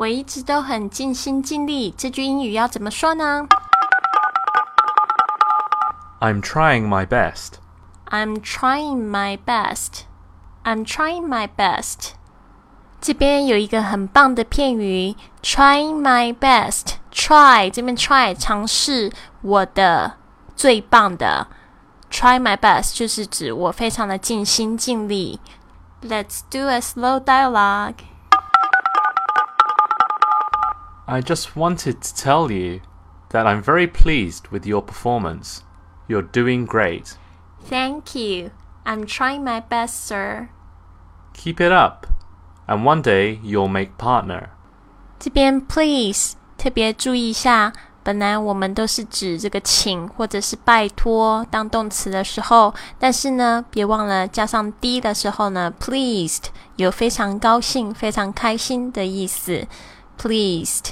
我一直都很尽心尽力。这句英语要怎么说呢？I'm trying my best. I'm trying my best. I'm trying my best. 这边有一个很棒的片语，trying my best。try 这边 try 尝试我的最棒的，try my best 就是指我非常的尽心尽力。Let's do a slow dialogue. I just wanted to tell you that I'm very pleased with your performance. You're doing great. Thank you. I'm trying my best, sir. Keep it up, and one day you'll make partner. 这边 please 特别注意一下，本来我们都是指这个请或者是拜托当动词的时候，但是呢，别忘了加上 d 的时候呢，pleased 有非常高兴、非常开心的意思，pleased。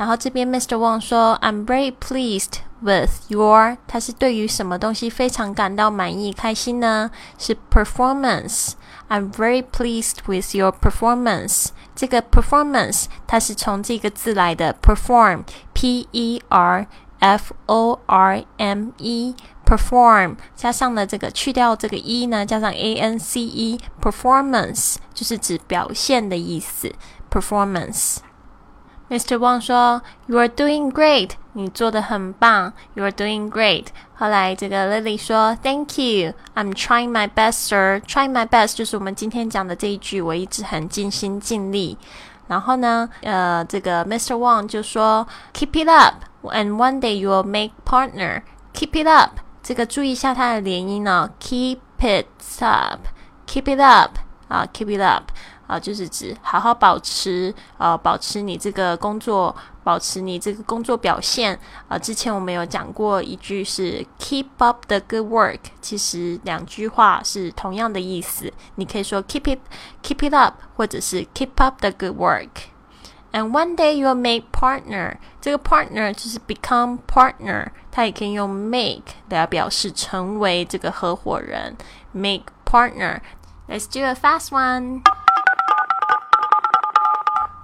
然后这边 Mr. Wang 说，I'm very pleased with your，他是对于什么东西非常感到满意、开心呢？是 performance。I'm very pleased with your performance。这个 performance 它是从这个字来的，perform，p e r f o r m e，perform 加上了这个去掉这个 e 呢，加上 a n c e，performance 就是指表现的意思，performance。 Mr. Wang 说：“You are doing great，你做的很棒。You are doing great。”后来这个 Lily 说：“Thank you, I'm trying my best, sir. Trying my best 就是我们今天讲的这一句，我一直很尽心尽力。”然后呢，呃，这个 Mr. Wang 就说：“Keep it up, and one day you will make partner. Keep it up。”这个注意一下它的连音哦，Keep it up, keep it up 啊，Keep it up。 啊，就是指好好保持，呃，保持你这个工作，保持你这个工作表现。啊，之前我们有讲过一句是 keep up the good work，其实两句话是同样的意思。你可以说 keep it，keep it up，或者是 keep up the good work。And one day you'll make partner，这个 partner 就是 become partner，它也可以用 make 来表示成为这个合伙人。Make partner。Let's do a fast one.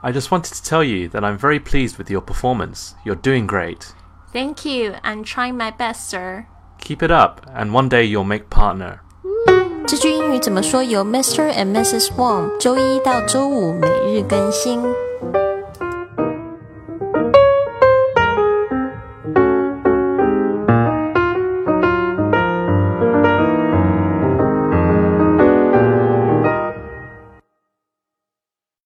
I just wanted to tell you that I'm very pleased with your performance. You're doing great. Thank you. I'm trying my best, sir. Keep it up, and one day you'll make partner. 这句英语怎么说？由 Mr. and Mrs. Wang 周一到周五每日更新。